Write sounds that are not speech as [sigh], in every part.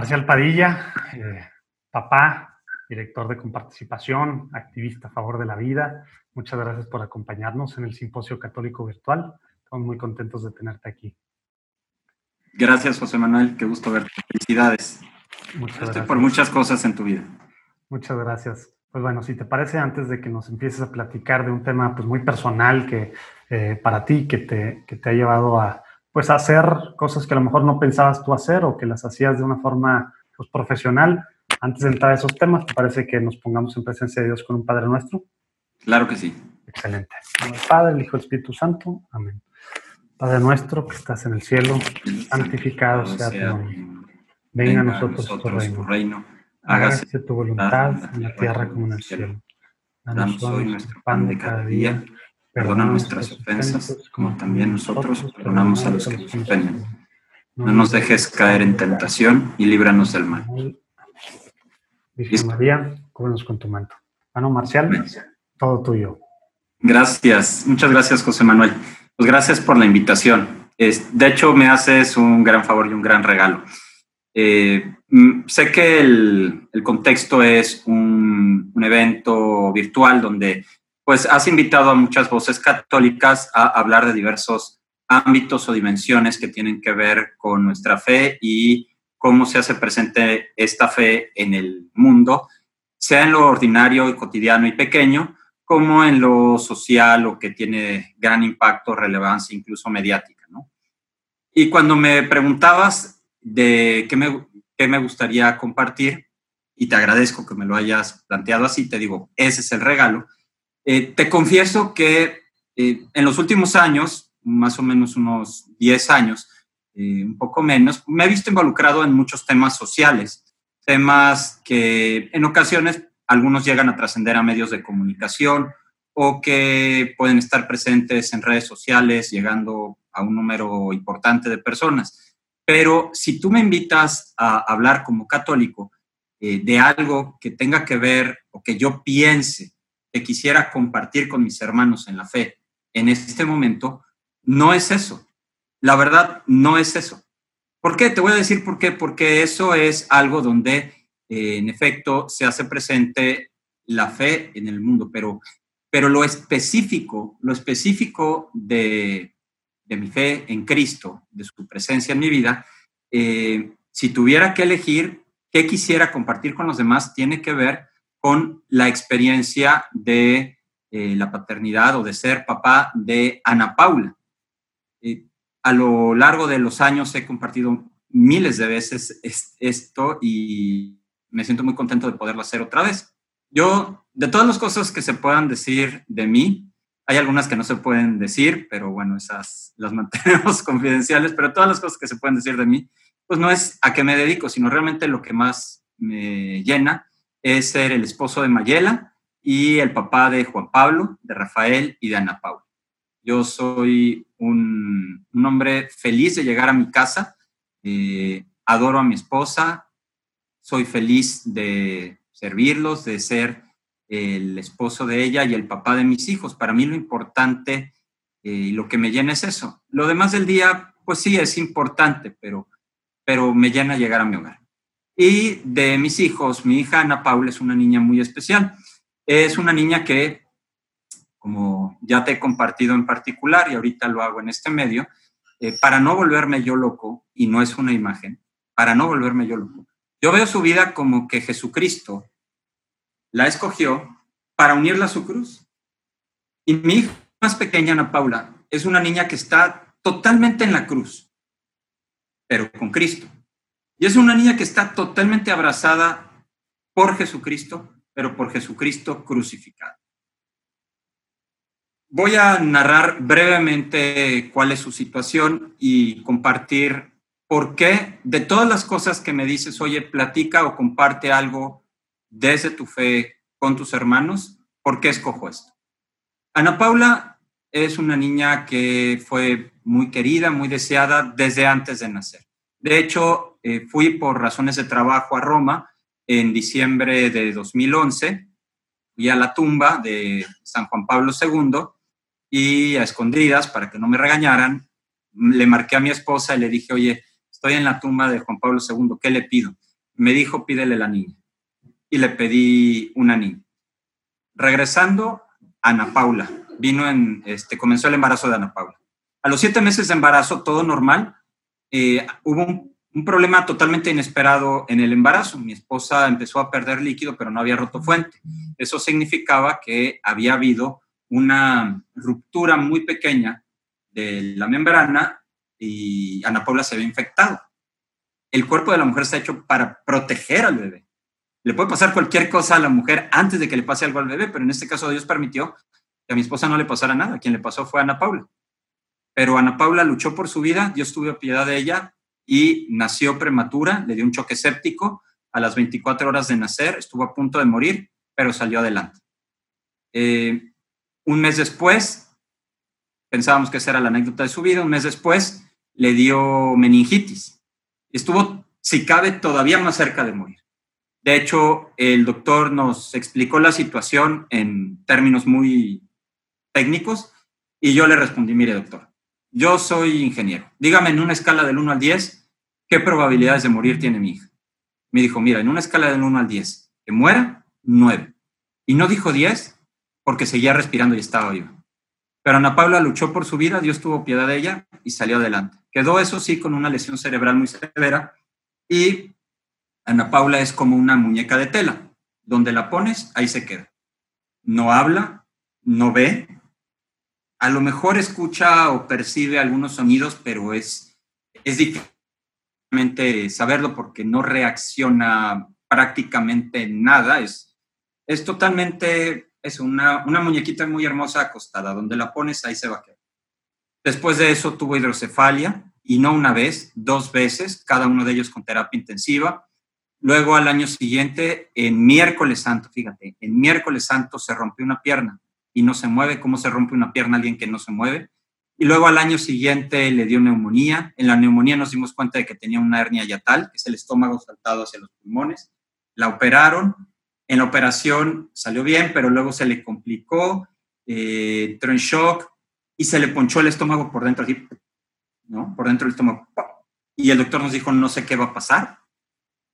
Marcial Padilla, eh, papá, director de comparticipación, activista a favor de la vida. Muchas gracias por acompañarnos en el Simposio Católico Virtual. Estamos muy contentos de tenerte aquí. Gracias, José Manuel. Qué gusto verte. Felicidades. Muchas gracias. por muchas cosas en tu vida. Muchas gracias. Pues bueno, si te parece, antes de que nos empieces a platicar de un tema pues muy personal que eh, para ti, que te, que te ha llevado a, pues hacer cosas que a lo mejor no pensabas tú hacer o que las hacías de una forma pues, profesional. Antes de entrar a esos temas, ¿te parece que nos pongamos en presencia de Dios con un Padre nuestro? Claro que sí. Excelente. El Padre, el Hijo, el Espíritu Santo. Amén. Padre nuestro que estás en el cielo, santificado sea tu nombre. Venga a nosotros, tu reino. reino. Hágase tu voluntad en la tierra como en el cielo. Danos hoy nuestro pan de cada día Perdona nuestras ofensas, como también nosotros perdonamos a los que nos ofenden. No nos dejes caer en tentación y líbranos del mal. Virgen María, cúbrenos con tu manto. Mano Marcial, todo tuyo. Gracias, muchas gracias José Manuel. Pues gracias por la invitación. de hecho, me haces un gran favor y un gran regalo. Eh, mm, sé que el, contexto es un, un, evento virtual donde pues has invitado a muchas voces católicas a hablar de diversos ámbitos o dimensiones que tienen que ver con nuestra fe y cómo se hace presente esta fe en el mundo, sea en lo ordinario y cotidiano y pequeño, como en lo social o que tiene gran impacto, relevancia, incluso mediática. Y cuando me preguntabas de qué me, qué me gustaría compartir, y te agradezco que me lo hayas planteado así, te digo, ese es el regalo, eh, te confieso que eh, en los últimos años, más o menos unos 10 años, eh, un poco menos, me he visto involucrado en muchos temas sociales, temas que en ocasiones algunos llegan a trascender a medios de comunicación o que pueden estar presentes en redes sociales, llegando a un número importante de personas. Pero si tú me invitas a hablar como católico de algo que tenga que ver o que yo piense que quisiera compartir con mis hermanos en la fe en este momento, no es eso. La verdad, no es eso. ¿Por qué? Te voy a decir por qué. Porque eso es algo donde, eh, en efecto, se hace presente la fe en el mundo, pero, pero lo específico, lo específico de, mi fe en Cristo, de su presencia en mi vida, eh, si tuviera que elegir qué quisiera compartir con los demás, tiene que ver con la experiencia de eh, la paternidad o de ser papá de Ana Paula. Eh, a lo largo de los años he compartido miles de veces esto y me siento muy contento de poderlo hacer otra vez. Yo, de todas las cosas que se puedan decir de mí, hay algunas que no se pueden decir, pero bueno, esas las [laughs] mantenemos confidenciales, pero todas las cosas que se pueden decir de mí, pues no es a qué me dedico, sino realmente lo que más me llena es ser el esposo de Mayela y el papá de Juan Pablo, de Rafael y de Ana Paula. Yo soy un, hombre feliz de llegar a mi casa, eh, adoro a mi esposa, soy feliz de servirlos, de ser el esposo de ella y el papá de mis hijos. Para mí lo importante eh, y lo que me llena es eso. Lo demás del día, pues sí, es importante, pero, pero me llena llegar a mi hogar. Y de mis hijos, mi hija Ana Paula es una niña muy especial. Es una niña que, como ya te he compartido en particular y ahorita lo hago en este medio, eh, para no volverme yo loco, y no es una imagen, para no volverme yo loco, yo veo su vida como que Jesucristo la escogió para unirla a su cruz. Y mi hija más pequeña, Ana Paula, es una niña que está totalmente en la cruz, pero con Cristo. Y es una niña que está totalmente abrazada por Jesucristo, pero por Jesucristo crucificado. Voy a narrar brevemente cuál es su situación y compartir por qué de todas las cosas que me dices, oye, platica o comparte algo desde tu fe con tus hermanos, ¿por qué escojo esto? Ana Paula es una niña que fue muy querida, muy deseada desde antes de nacer. De hecho, eh, fui por razones de trabajo a Roma en diciembre de 2011, fui a la tumba de San Juan Pablo II y a escondidas, para que no me regañaran, le marqué a mi esposa y le dije, oye, estoy en la tumba de Juan Pablo II, ¿qué le pido? Me dijo, pídele la niña. Y le pedí una niña. Regresando, Ana Paula. Vino en, este, comenzó el embarazo de Ana Paula. A los siete meses de embarazo, todo normal, eh, hubo un, problema totalmente inesperado en el embarazo. Mi esposa empezó a perder líquido, pero no había roto fuente. Eso significaba que había habido una ruptura muy pequeña de la membrana y Ana Paula se había infectado. El cuerpo de la mujer está hecho para proteger al bebé. Le puede pasar cualquier cosa a la mujer antes de que le pase algo al bebé, pero en este caso Dios permitió que a mi esposa no le pasara nada. Quien le pasó fue Ana Paula. Pero Ana Paula luchó por su vida, Dios tuvo piedad de ella y nació prematura, le dio un choque séptico a las 24 horas de nacer, estuvo a punto de morir, pero salió adelante. Eh, un mes después, pensábamos que esa era la anécdota de su vida, un mes después le dio meningitis. Estuvo, si cabe, todavía más cerca de morir. De hecho, el doctor nos explicó la situación en términos muy técnicos y yo le respondí, mire doctor, yo soy ingeniero. Dígame en una escala del 1 al 10, ¿qué probabilidades de morir tiene mi hija? Me dijo, mira, en una escala del 1 al 10, que muera, 9. Y no dijo 10 porque seguía respirando y estaba viva. Pero Ana Paula luchó por su vida, Dios tuvo piedad de ella y salió adelante. Quedó eso sí con una lesión cerebral muy severa y Ana Paula es como una muñeca de tela. Donde la pones, ahí se queda. No habla, no ve. A lo mejor escucha o percibe algunos sonidos, pero es, es difícil saberlo porque no reacciona prácticamente nada. Es, es totalmente es una, una muñequita muy hermosa acostada. Donde la pones, ahí se va a quedar. Después de eso tuvo hidrocefalia y no una vez, dos veces, cada uno de ellos con terapia intensiva. Luego al año siguiente, en miércoles santo, fíjate, en miércoles santo se rompió una pierna y no se mueve. ¿Cómo se rompe una pierna alguien que no se mueve? Y luego al año siguiente le dio neumonía. En la neumonía nos dimos cuenta de que tenía una hernia yatal, que es el estómago saltado hacia los pulmones. La operaron. En la operación salió bien, pero luego se le complicó, eh, entró en shock, y se le ponchó el estómago por dentro, ¿no? Por dentro del estómago. Y el doctor nos dijo, no sé qué va a pasar.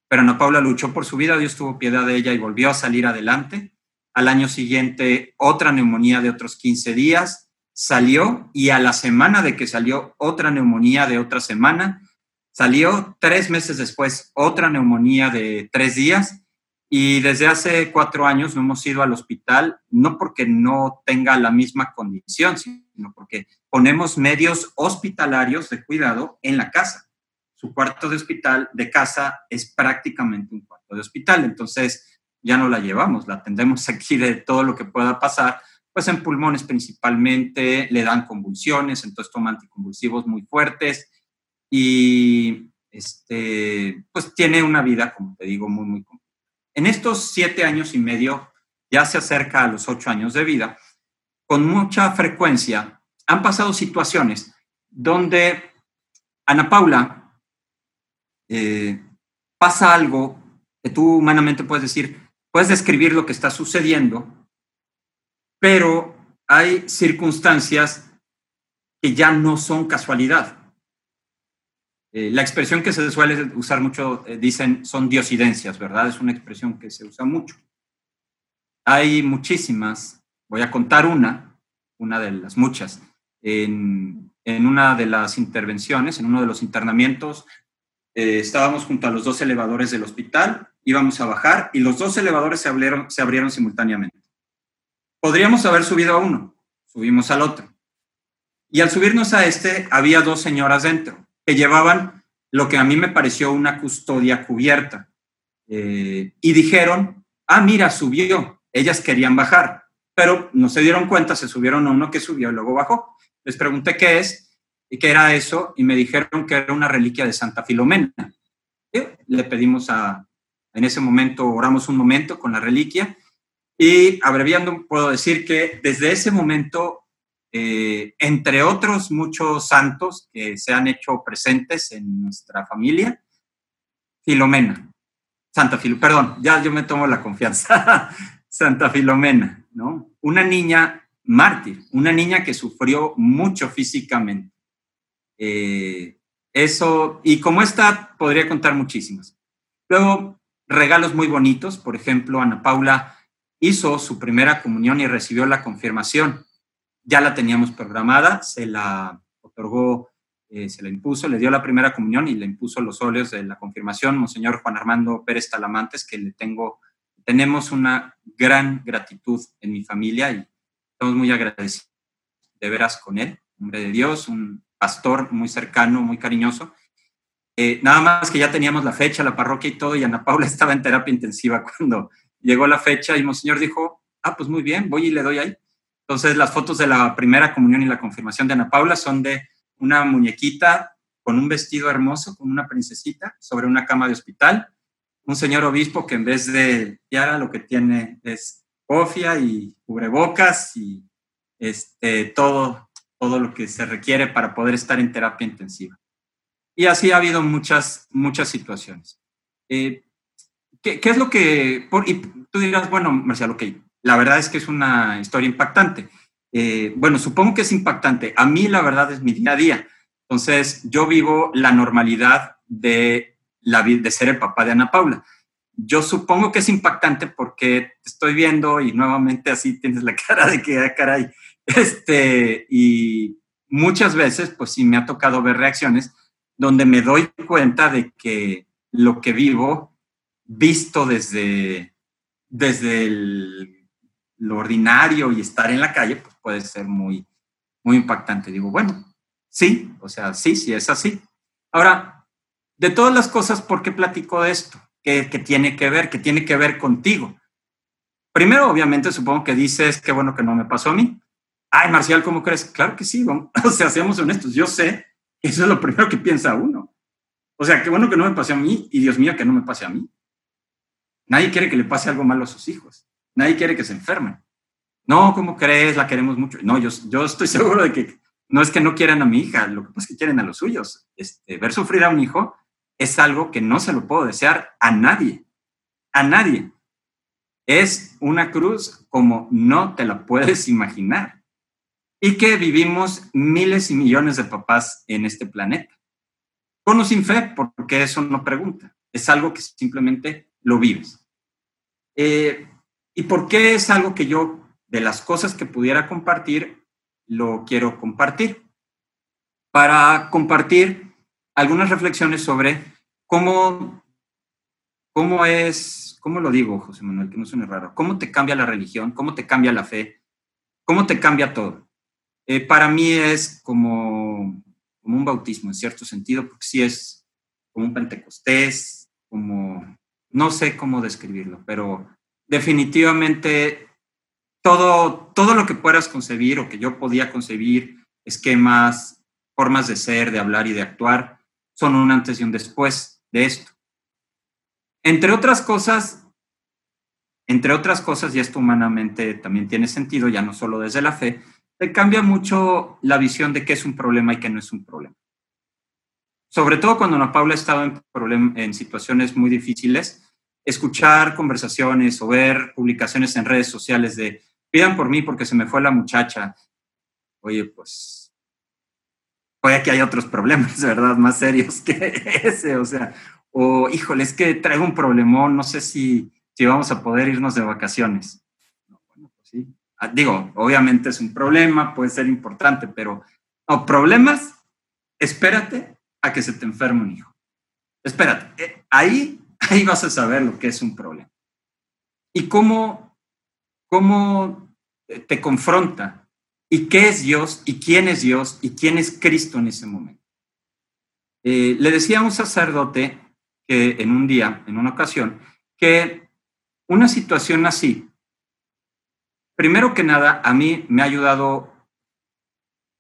Pero Ana Paula luchó por su vida, Dios tuvo piedad de ella y volvió a salir adelante. Al año siguiente, otra neumonía de otros 15 días, salió y a la semana de que salió otra neumonía de otra semana, salió tres meses después otra neumonía de tres días y desde hace cuatro años no hemos ido al hospital, no porque no tenga la misma condición, sino porque ponemos medios hospitalarios de cuidado en la casa. Su cuarto de hospital, de casa, es prácticamente un cuarto de hospital. Entonces, ya no la llevamos, la atendemos [laughs] aquí de todo lo que pueda pasar, pues en pulmones principalmente, le dan convulsiones, entonces toma anticonvulsivos muy fuertes y este, pues tiene una vida, como te digo, muy, muy complicada. En estos siete años y medio, ya se acerca a los ocho años de vida, con mucha frecuencia han pasado situaciones donde Ana Paula eh, pasa algo que tú humanamente puedes decir, puedes describir lo que está sucediendo, pero hay circunstancias que ya no son casualidad. Eh, la expresión que se suele usar mucho, eh, dicen, son diosidencias, ¿verdad? Es una expresión que se usa mucho. Hay muchísimas, voy a contar una, una de las muchas. En, una de las intervenciones, en uno de los internamientos, eh, estábamos junto a los dos elevadores del hospital, íbamos a bajar y los dos elevadores se abrieron, simultáneamente. Podríamos haber subido a uno, subimos al otro. Y al subirnos a este, había dos señoras dentro que llevaban lo que a mí me pareció una custodia cubierta. Eh, y dijeron, ah, mira, subió. Ellas querían bajar, pero no se dieron cuenta, se subieron a uno que subió y luego bajó. Les pregunté qué es y qué era eso y me dijeron que era una reliquia de Santa Filomena. Le pedimos a, en ese momento, oramos un momento con la reliquia y abreviando puedo decir que desde ese momento eh, entre otros muchos santos que se han hecho presentes en nuestra familia, Filomena, Santa Filomena, perdón, ya yo me tomo la confianza, [laughs] Santa Filomena, ¿no? Una niña mártir, una niña que sufrió mucho físicamente. Eh, eso, y como esta, podría contar muchísimas. Luego, regalos muy bonitos, por ejemplo, Ana Paula hizo su primera comunión y recibió la confirmación. Ya la teníamos programada, se la otorgó, eh, se la impuso, le dio la primera comunión y le impuso los óleos de la confirmación, Monseñor Juan Armando Pérez Talamantes, que le tengo, tenemos una gran gratitud en mi familia y estamos muy agradecidos de veras con él, hombre de Dios, un pastor muy cercano, muy cariñoso. Eh, nada más que ya teníamos la fecha, la parroquia y todo, y Ana Paula [laughs] estaba en terapia intensiva cuando llegó la fecha y Monseñor dijo, ah, pues muy bien, voy y le doy ahí. Entonces las fotos de la primera comunión y la confirmación de Ana Paula son de una muñequita con un vestido hermoso, con una princesita, sobre una cama de hospital, un señor obispo que en vez de tiara lo que tiene es cofia y cubrebocas y este, todo, todo lo que se requiere para poder estar en terapia intensiva. Y así ha habido muchas, muchas situaciones. Eh, ¿qué, es lo que... Por, y tú dirás, bueno, Marcial, ok, la verdad es que es una historia impactante. Eh, bueno, supongo que es impactante. A mí la verdad es mi día a día. Entonces, yo vivo la normalidad de, la, de ser el papá de Ana Paula. Yo supongo que es impactante porque estoy viendo y nuevamente así tienes la [laughs] cara de que, ah, caray, este, y muchas veces, pues sí me ha tocado ver reacciones donde me doy cuenta de que lo que vivo, visto desde, desde lo ordinario y estar en la calle, pues puede ser muy, muy impactante. Digo, bueno, sí, o sea, sí, sí, es así. Ahora, de todas las cosas, ¿por qué platico esto? ¿Qué, qué tiene que ver? ¿Qué tiene que ver contigo? Primero, obviamente, supongo que dices, qué bueno que no me pasó a mí. Ay, Marcial, ¿cómo crees? Claro que sí, vamos. [laughs] o sea, seamos honestos. Yo sé eso es lo primero que piensa uno. O sea, qué bueno que no me pase a mí y Dios mío que no me pase a mí. Nadie quiere que le pase algo malo a sus hijos. Nadie quiere que se enfermen. No, ¿cómo crees? La queremos mucho. No, yo, yo estoy [laughs] seguro de que no es que no quieran a mi hija, lo que pasa es que quieren a los suyos. Este, ver sufrir a un hijo es algo que no se lo puedo desear a nadie. A nadie. Es una cruz como no te la puedes imaginar y que vivimos miles y millones de papás en este planeta. Con o sin fe, porque eso no pregunta, es algo que simplemente lo vives. Eh, ¿Y por qué es algo que yo, de las cosas que pudiera compartir, lo quiero compartir? Para compartir algunas reflexiones sobre cómo, cómo es, cómo lo digo, José Manuel, que no suene raro, cómo te cambia la religión, cómo te cambia la fe, cómo te cambia todo. Eh, para mí es como, un bautismo en cierto sentido, porque sí es como un pentecostés, como, no sé cómo describirlo, pero definitivamente todo, todo lo que puedas concebir o que yo podía concebir, esquemas, formas de ser, de hablar y de actuar, son un antes y un después de esto. Entre otras cosas, entre otras cosas, y esto humanamente también tiene sentido, ya no solo desde la fe, te cambia mucho la visión de qué es un problema y qué no es un problema. Sobre todo cuando Ana Paula estaba en, en situaciones muy difíciles, escuchar conversaciones o ver publicaciones en redes sociales de pidan por mí porque se me fue la muchacha. Oye, pues puede que hay otros problemas, [laughs] ¿verdad? Más serios que [laughs] ese, o sea, o híjole, es que traigo un problemón, no sé si, si vamos a poder irnos de vacaciones. Ah, digo, obviamente es un problema, puede ser importante, pero no, problemas, espérate a que se te enferme un hijo. Espérate, eh, ahí, [laughs] ahí vas a saber lo que es un problema. Y cómo, cómo te confronta y qué es Dios y quién es Dios y quién es Cristo en ese momento. Eh, le decía a un sacerdote que en un día, en una ocasión, que una situación así primero que nada, a mí me ha ayudado,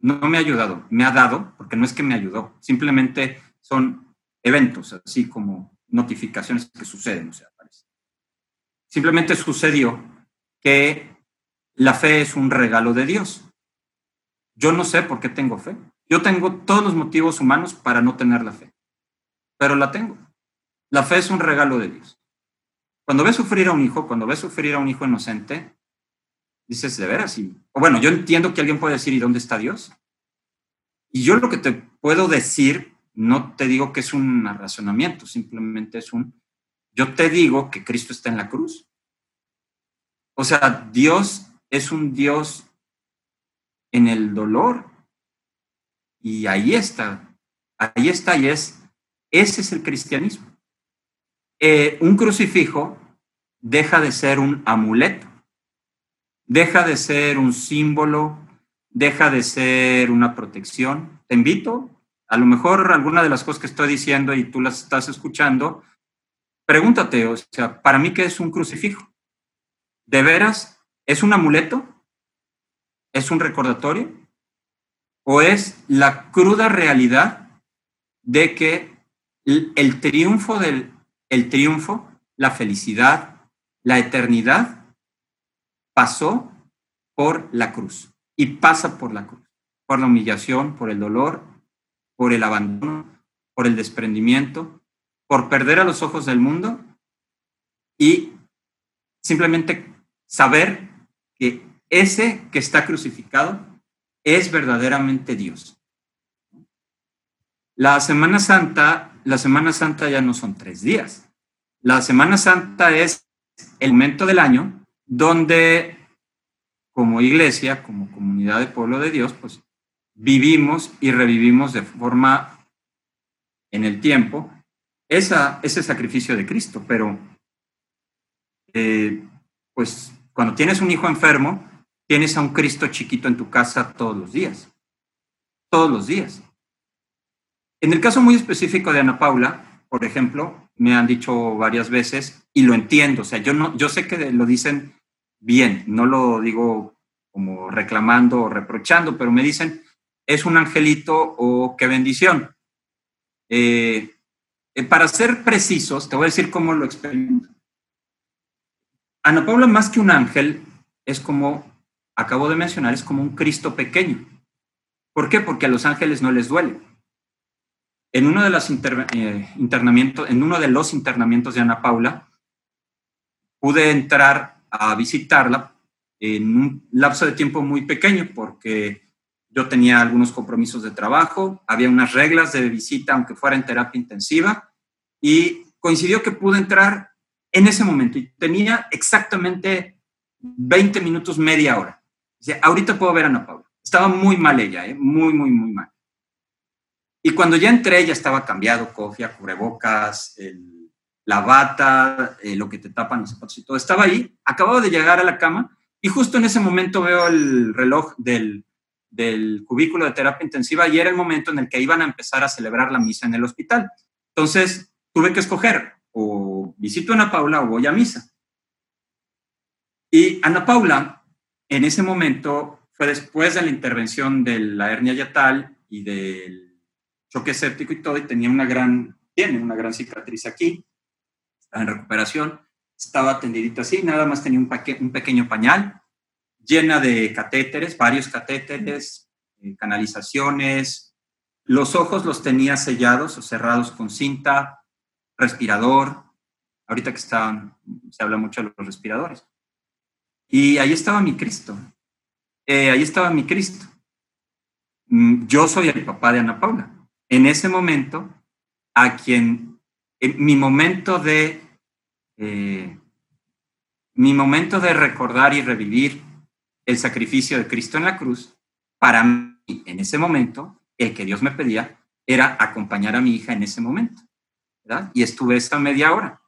no me ha ayudado, me ha dado, porque no es que me ayudó, simplemente son eventos, así como notificaciones que suceden, o sea, parece. Simplemente sucedió que la fe es un regalo de Dios. Yo no sé por qué tengo fe. Yo tengo todos los motivos humanos para no tener la fe, pero la tengo. La fe es un regalo de Dios. Cuando ves sufrir a un hijo, cuando ves sufrir a un hijo inocente, dices, de veras, y, bueno, yo entiendo que alguien puede decir, ¿y dónde está Dios? Y yo lo que te puedo decir no te digo que es un razonamiento, simplemente es un, yo te digo que Cristo está en la cruz. O sea, Dios es un Dios en el dolor. Y ahí está, ahí está y es, ese es el cristianismo. Eh, un crucifijo deja de ser un amuleto, deja de ser un símbolo, deja de ser una protección. Te invito, a lo mejor alguna de las cosas que estoy diciendo y tú las estás escuchando, pregúntate, o sea, para mí, ¿qué es un crucifijo? ¿De veras es un amuleto? ¿Es un recordatorio? ¿O es la cruda realidad de que el, triunfo del el triunfo, la felicidad, la eternidad pasó por la cruz y pasa por la cruz, por la humillación, por el dolor, por el abandono, por el desprendimiento, por perder a los ojos del mundo y simplemente saber que ese que está crucificado es verdaderamente Dios. La Semana Santa, la Semana Santa ya no son tres días. La Semana Santa es el momento del año donde como iglesia, como comunidad de pueblo de Dios, pues vivimos y revivimos de forma en el tiempo esa, ese sacrificio de Cristo. Pero, eh, pues cuando tienes un hijo enfermo, tienes a un Cristo chiquito en tu casa todos los días. Todos los días. En el caso muy específico de Ana Paula, por ejemplo, me han dicho varias veces y lo entiendo, o sea, yo no yo sé que lo dicen bien, no lo digo como reclamando o reprochando, pero me dicen es un angelito o qué bendición. Eh, eh, para ser precisos, te voy a decir cómo lo experimento. Ana Paula, más que un ángel, es como, acabo de mencionar, es como un Cristo pequeño. ¿Por qué? Porque a los ángeles no les duele. En uno de los eh, internamientos, en uno de los internamientos de Ana Paula, pude entrar a visitarla en un lapso de tiempo muy pequeño porque yo tenía algunos compromisos de trabajo, había unas reglas de visita, aunque fuera en terapia intensiva, y coincidió que pude entrar en ese momento y tenía exactamente 20 minutos, media hora. ahorita puedo ver a Ana Paula. Estaba muy mal ella, ¿eh? muy, muy, muy mal. Y cuando ya entré, ya estaba cambiado, cofia, cubrebocas, la bata, eh, lo que te tapan los zapatos y todo. Estaba ahí, acababa de llegar a la cama y justo en ese momento veo el reloj del, del cubículo de terapia intensiva y era el momento en el que iban a empezar a celebrar la misa en el hospital. Entonces, tuve que escoger o visito a Ana Paula o voy a misa. Y Ana Paula, en ese momento, fue después de la intervención de la hernia yatal y del choque séptico y todo, y tenía una gran, tiene una gran cicatriz aquí, en recuperación, estaba tendidita así, nada más tenía un, un pequeño pañal, llena de catéteres, varios catéteres, eh, canalizaciones. Los ojos los tenía sellados o cerrados con cinta, respirador. Ahorita que está, se habla mucho de los respiradores. Y ahí estaba mi Cristo. Eh, ahí estaba mi Cristo. Mm, yo soy el papá de Ana Paula. En ese momento, a quien, en mi momento de, eh, mi momento de recordar y revivir el sacrificio de Cristo en la cruz, para mí, en ese momento, el que Dios me pedía era acompañar a mi hija en ese momento. ¿verdad? Y estuve esta media hora.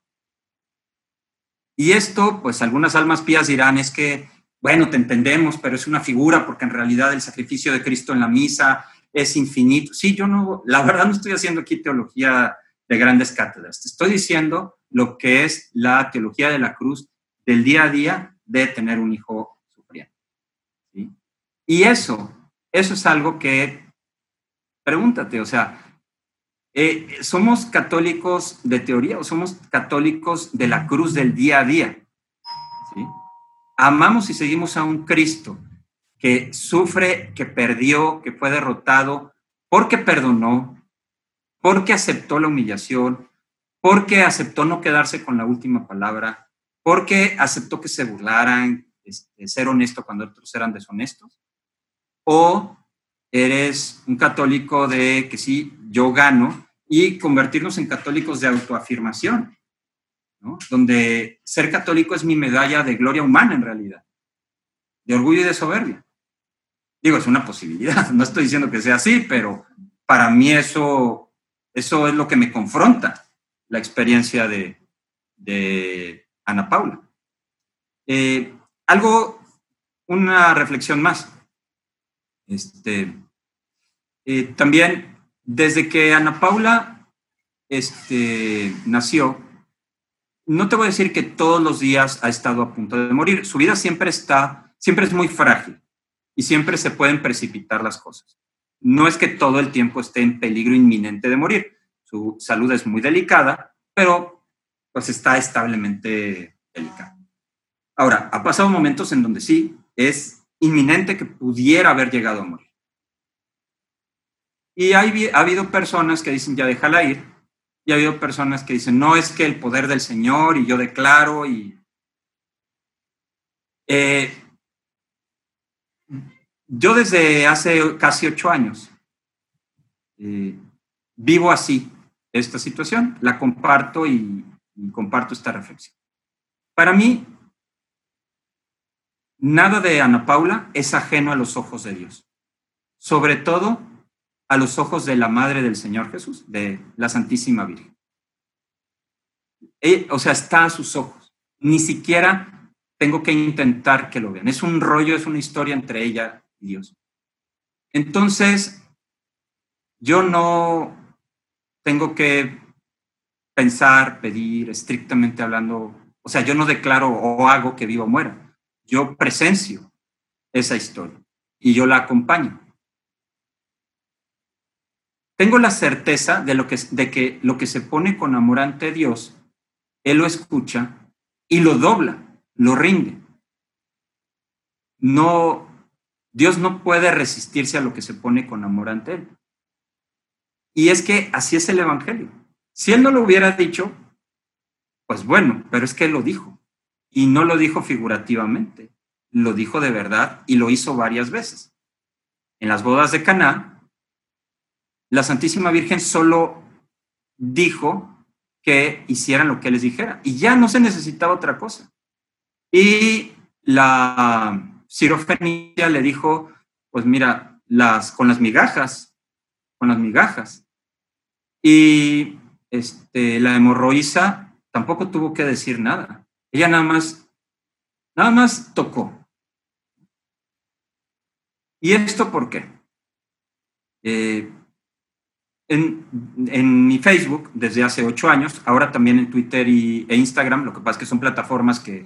Y esto, pues algunas almas pías dirán, es que, bueno, te entendemos, pero es una figura, porque en realidad el sacrificio de Cristo en la misa es infinito. Sí, yo no, la verdad no estoy haciendo aquí teología de grandes cátedras, te estoy diciendo lo que es la teología de la cruz del día a día de tener un hijo y eso, eso es algo que, pregúntate, o sea, eh, ¿somos católicos de teoría o somos católicos de la cruz del día a día? Amamos y seguimos a un Cristo que sufre, que perdió, que fue derrotado, porque perdonó, porque aceptó la humillación, porque aceptó no quedarse con la última palabra, porque aceptó que se burlaran, este, ser honesto cuando otros eran deshonestos o eres un católico de que sí, yo gano y convertirnos en católicos de autoafirmación, donde ser católico es mi medalla de gloria humana en realidad, de orgullo y de soberbia. Digo, es una posibilidad, [laughs] no estoy diciendo que sea así, pero para mí eso, eso es lo que me confronta la experiencia de, Ana Paula. Eh, algo, una reflexión más. Este, eh, también, desde que Ana Paula este, nació, no te voy a decir que todos los días ha estado a punto de morir. Su vida siempre está, siempre es muy frágil y siempre se pueden precipitar las cosas. No es que todo el tiempo esté en peligro inminente de morir. Su salud es muy delicada, pero pues está establemente delicada. Ahora, ha pasado momentos en donde sí, es inminente que pudiera haber llegado a morir. Y hay, ha habido personas que dicen, ya déjala ir, y ha habido personas que dicen, no, es que el poder del Señor y yo declaro y... Eh, yo desde hace casi ocho años eh, vivo así esta situación, la comparto y comparto esta reflexión. Para mí, Nada de Ana Paula es ajeno a los ojos de Dios, sobre todo a los ojos de la Madre del Señor Jesús, de la Santísima Virgen. Eh, o sea, está a sus ojos. Ni siquiera tengo que intentar que lo vean. Es un rollo, es una historia entre ella y Dios. Entonces, yo no tengo que pensar, pedir, estrictamente hablando, o sea, yo no declaro o hago que viva o muera yo presencio esa historia y yo la acompaño. Tengo la certeza de, lo que, de que lo que se pone con amor ante Dios, Él lo escucha y lo dobla, lo rinde. No, Dios no puede resistirse a lo que se pone con amor ante Él. Y es que así es el Evangelio. Si Él no lo hubiera dicho, pues bueno, pero es que Él lo dijo. Y no lo dijo figurativamente, lo dijo de verdad y lo hizo varias veces. En las bodas de Caná, la Santísima Virgen solo dijo que hicieran lo que les dijera y ya no se necesitaba otra cosa. Y la cirofenicia le dijo, pues mira, las con las migajas, con las migajas. Y este, la hemorroísa tampoco tuvo que decir nada. Ella nada más, nada más tocó. ¿Y esto por qué? Eh, en, mi Facebook desde hace ocho años, ahora también en Twitter y, e Instagram, lo que pasa es que son plataformas que,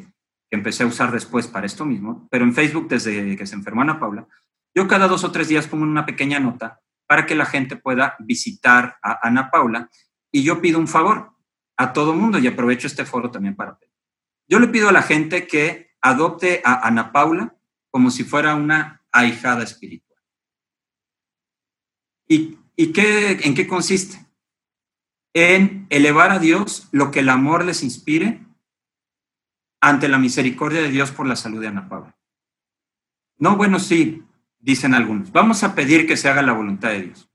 que, empecé a usar después para esto mismo, pero en Facebook desde que se enfermó Ana Paula, yo cada dos o tres días pongo una pequeña nota para que la gente pueda visitar a Ana Paula y yo pido un favor a todo mundo y aprovecho este foro también para pedir. Yo le pido a la gente que adopte a Ana Paula como si fuera una ahijada espiritual. ¿Y, qué, en qué consiste? En elevar a Dios lo que el amor les inspire ante la misericordia de Dios por la salud de Ana Paula. No, bueno, sí, dicen algunos. Vamos a pedir que se haga la voluntad de Dios.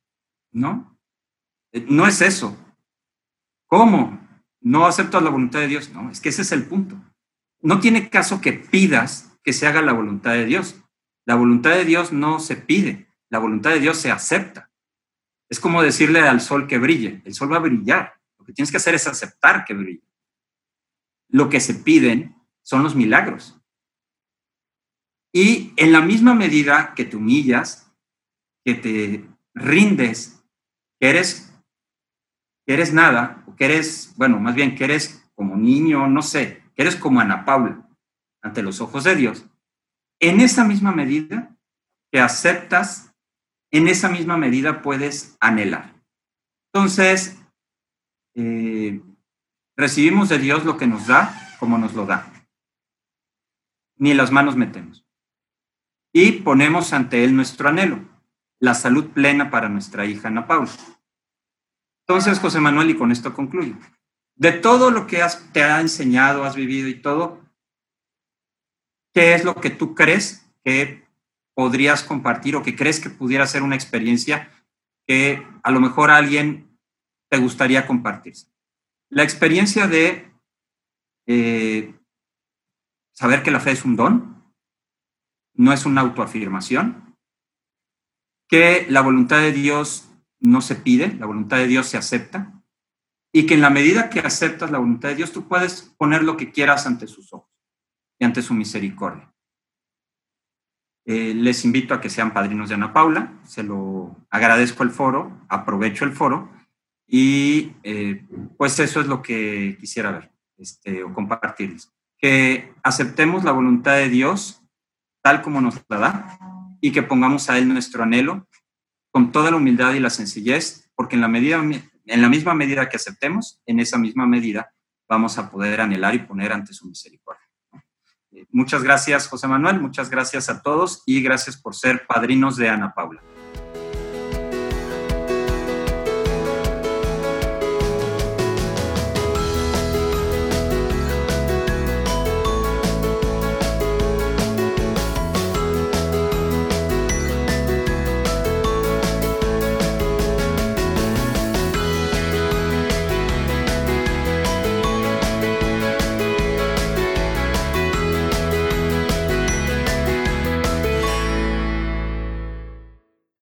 No, eh, no es eso. ¿Cómo? no aceptas la voluntad de Dios. No, es que ese es el punto. No tiene caso que pidas que se haga la voluntad de Dios. La voluntad de Dios no se pide, la voluntad de Dios se acepta. Es como decirle al sol que brille, el sol va a brillar. Lo que tienes que hacer es aceptar que brille. Lo que se piden son los milagros. Y en la misma medida que te humillas, que te rindes, que eres, que eres nada, que eres, bueno, más bien que eres como niño, no sé, que eres como Ana Paula ante los ojos de Dios, en esa misma medida que aceptas, en esa misma medida puedes anhelar. Entonces, eh, recibimos de Dios lo que nos da como nos lo da. Ni las manos metemos. Y ponemos ante Él nuestro anhelo, la salud plena para nuestra hija Ana Paula. Entonces, José Manuel, y con esto concluyo. De todo lo que te ha enseñado, has vivido y todo, ¿qué es lo que tú crees que podrías compartir o que crees que pudiera ser una experiencia que a lo mejor alguien te gustaría compartir? La experiencia de eh, saber que la fe es un don, no es una autoafirmación, que la voluntad de Dios no se pide, la voluntad de Dios se acepta, y que en la medida que aceptas la voluntad de Dios, tú puedes poner lo que quieras ante sus ojos y ante su misericordia. Eh, les invito a que sean padrinos de Ana Paula, se lo agradezco el foro, aprovecho el foro y eh, pues eso es lo que quisiera ver este, o compartirles. Que aceptemos la voluntad de Dios tal como nos la da y que pongamos a Él nuestro anhelo con toda la humildad y la sencillez, porque en la, medida, en la misma medida que aceptemos, en esa misma medida vamos a poder anhelar y poner ante su misericordia. Eh, muchas gracias, José Manuel, muchas gracias a todos y gracias por ser padrinos de Ana Paula.